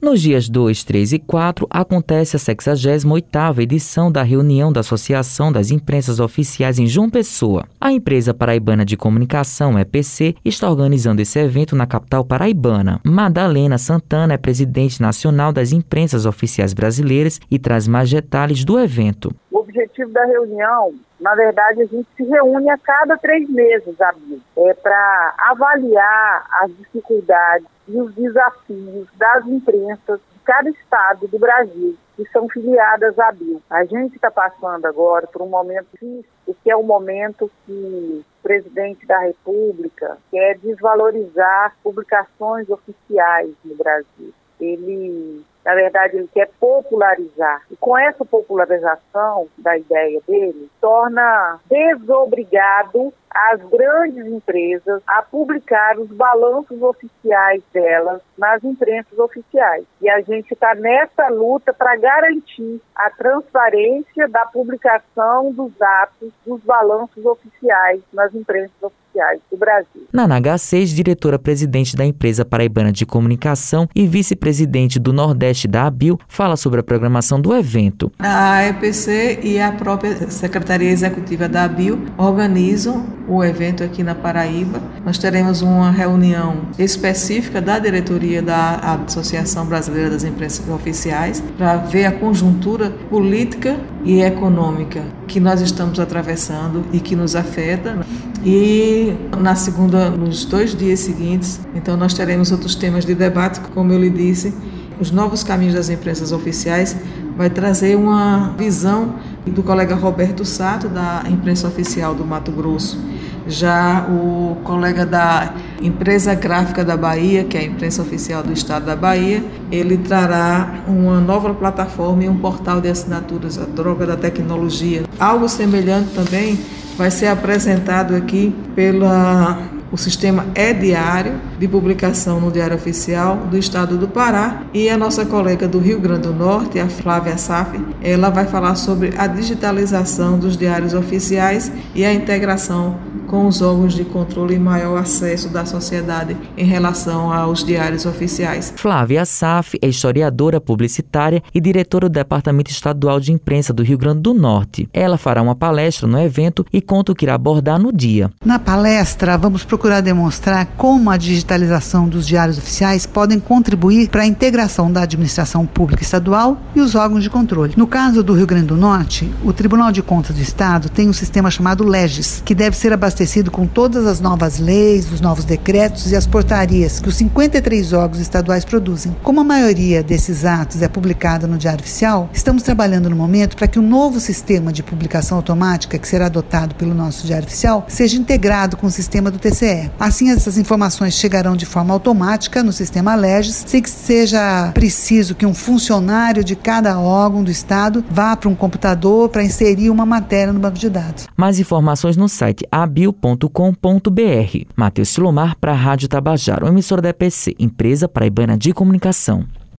Nos dias 2, 3 e 4 acontece a 68ª edição da reunião da Associação das Imprensas Oficiais em João Pessoa. A empresa paraibana de comunicação, EPC, está organizando esse evento na capital paraibana. Madalena Santana é presidente nacional das imprensas oficiais brasileiras e traz mais detalhes do evento. Objetivo da reunião na verdade, a gente se reúne a cada três meses, amigo, é para avaliar as dificuldades e os desafios das imprensas de cada estado do Brasil que são filiadas à BIL. A gente está passando agora por um momento difícil, que é o momento que o presidente da República quer desvalorizar publicações oficiais no Brasil. Ele na verdade, ele quer popularizar. E com essa popularização da ideia dele, torna desobrigado as grandes empresas a publicar os balanços oficiais delas nas imprensas oficiais. E a gente está nessa luta para garantir a transparência da publicação dos atos dos balanços oficiais nas imprensas oficiais do Brasil. Nana H6, diretora-presidente da empresa paraibana de comunicação e vice-presidente do Nordeste da ABIL, fala sobre a programação do evento. A EPC e a própria Secretaria Executiva da ABIL organizam o evento aqui na Paraíba. Nós teremos uma reunião específica da diretoria da Associação Brasileira das Imprensas Oficiais para ver a conjuntura política e econômica que nós estamos atravessando e que nos afeta. E na segunda, nos dois dias seguintes, então nós teremos outros temas de debate, como eu lhe disse, os novos caminhos das imprensas oficiais vai trazer uma visão do colega Roberto Sato da imprensa oficial do Mato Grosso. Já o colega da empresa gráfica da Bahia, que é a imprensa oficial do estado da Bahia, ele trará uma nova plataforma e um portal de assinaturas, a droga da tecnologia. Algo semelhante também vai ser apresentado aqui pela o sistema é diário de publicação no Diário Oficial do Estado do Pará e a nossa colega do Rio Grande do Norte, a Flávia Saf, ela vai falar sobre a digitalização dos diários oficiais e a integração com os órgãos de controle e maior acesso da sociedade em relação aos diários oficiais. Flávia Saf é historiadora publicitária e diretora do Departamento Estadual de Imprensa do Rio Grande do Norte. Ela fará uma palestra no evento e conta o que irá abordar no dia. Na palestra, vamos procurar demonstrar como a digitalização dos diários oficiais podem contribuir para a integração da administração pública estadual e os órgãos de controle. No caso do Rio Grande do Norte, o Tribunal de Contas do Estado tem um sistema chamado LEGES, que deve ser abastecido abastecido com todas as novas leis, os novos decretos e as portarias que os 53 órgãos estaduais produzem. Como a maioria desses atos é publicada no Diário Oficial, estamos trabalhando no momento para que o novo sistema de publicação automática que será adotado pelo nosso Diário Oficial seja integrado com o sistema do TCE. Assim, essas informações chegarão de forma automática no sistema Legis, sem que seja preciso que um funcionário de cada órgão do Estado vá para um computador para inserir uma matéria no banco de dados. Mais informações no site abil rio.com.br. Matheus Silomar para a Rádio Tabajaro, emissora da EPC, Empresa Paraibana de Comunicação.